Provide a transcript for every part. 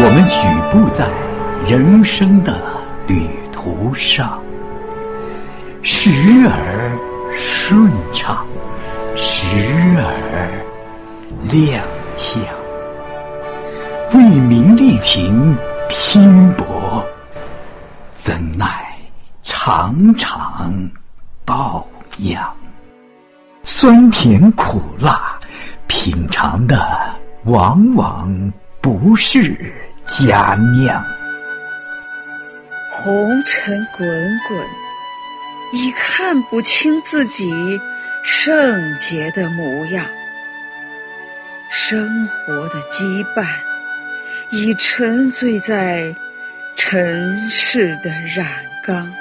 我们举步在人生的旅途上，时而顺畅，时而踉跄，为民利情拼搏，怎奈常常抱恙，酸甜苦辣，品尝的往往不是。佳酿，红尘滚滚，已看不清自己圣洁的模样。生活的羁绊，已沉醉在尘世的染缸。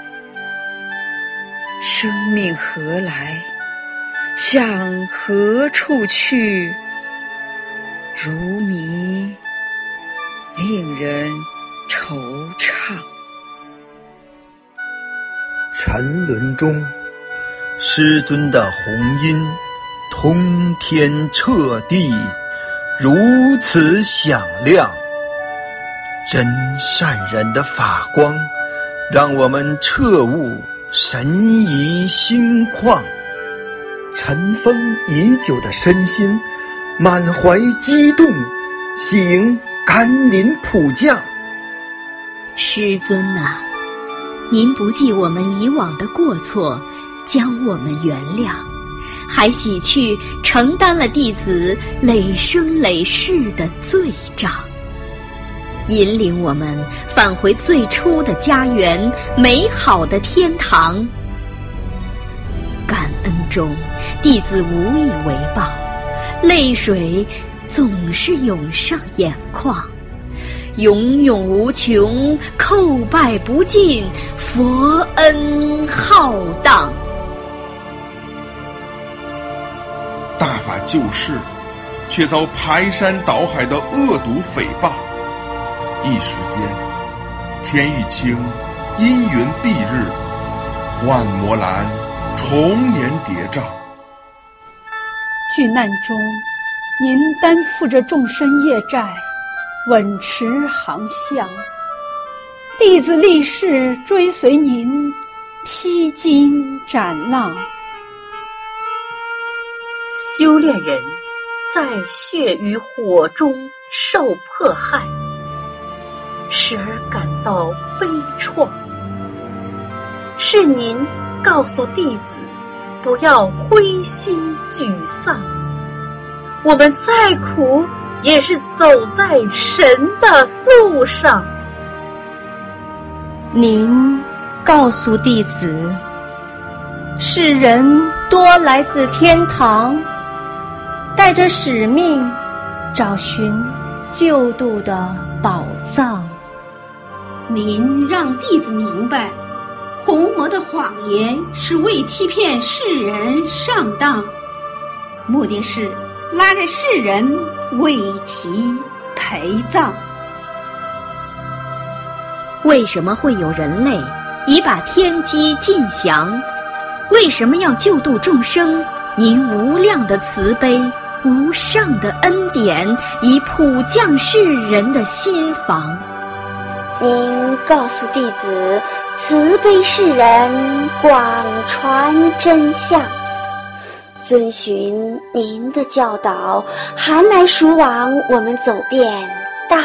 生命何来？向何处去？如迷。令人惆怅。沉沦中，师尊的红音通天彻地，如此响亮。真善人的法光，让我们彻悟神怡心旷。尘封已久的身心，满怀激动，行。甘霖普降，师尊呐，您不计我们以往的过错，将我们原谅，还洗去承担了弟子累生累世的罪障，引领我们返回最初的家园，美好的天堂。感恩中，弟子无以为报，泪水。总是涌上眼眶，永永无穷，叩拜不尽，佛恩浩荡。大法救世，却遭排山倒海的恶毒诽谤。一时间，天欲清，阴云蔽日，万魔蓝重岩叠嶂。巨难中。您担负着众生业债，稳持航向。弟子立誓追随您，披荆斩浪。修炼人在血与火中受迫害，时而感到悲怆。是您告诉弟子，不要灰心沮丧。我们再苦，也是走在神的路上。您告诉弟子，世人多来自天堂，带着使命，找寻救度的宝藏。您让弟子明白，红魔的谎言是为欺骗世人上当，目的是。拉着世人为其陪葬。为什么会有人类已把天机尽降？为什么要救度众生？您无量的慈悲、无上的恩典，已普降世人的心房。您告诉弟子，慈悲世人，广传真相。遵循您的教导，寒来暑往，我们走遍大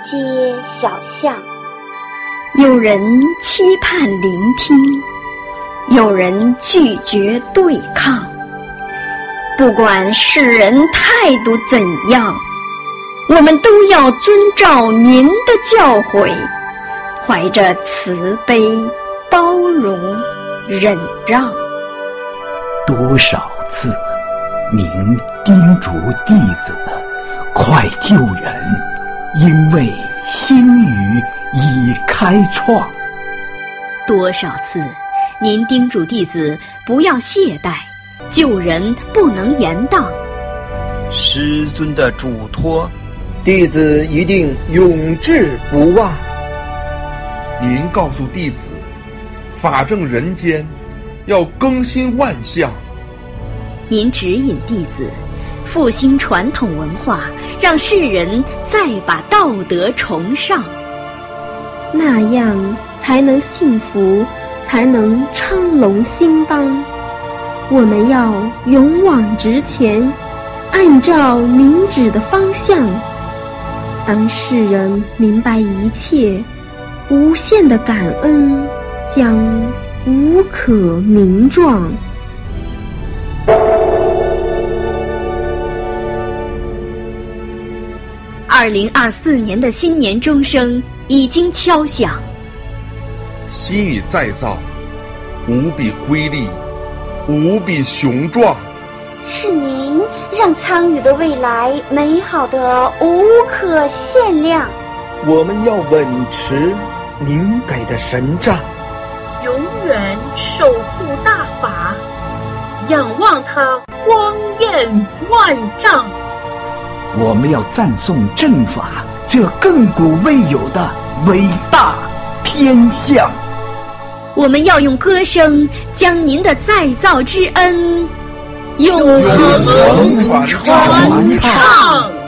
街小巷。有人期盼聆听，有人拒绝对抗。不管世人态度怎样，我们都要遵照您的教诲，怀着慈悲、包容、忍让。多少？次，您叮嘱弟子快救人，因为新语已开创。多少次，您叮嘱弟子不要懈怠，救人不能言道。师尊的嘱托，弟子一定永志不忘。您告诉弟子，法正人间，要更新万象。您指引弟子，复兴传统文化，让世人再把道德崇尚。那样才能幸福，才能昌隆兴邦。我们要勇往直前，按照您指的方向。当世人明白一切，无限的感恩将无可名状。二零二四年的新年钟声已经敲响，心语再造，无比瑰丽，无比雄壮。是您让苍宇的未来美好的无可限量。我们要稳持您给的神杖，永远守护大法，仰望它光焰万丈。我们要赞颂正法这亘古未有的伟大天象。我们要用歌声将您的再造之恩永恒传唱。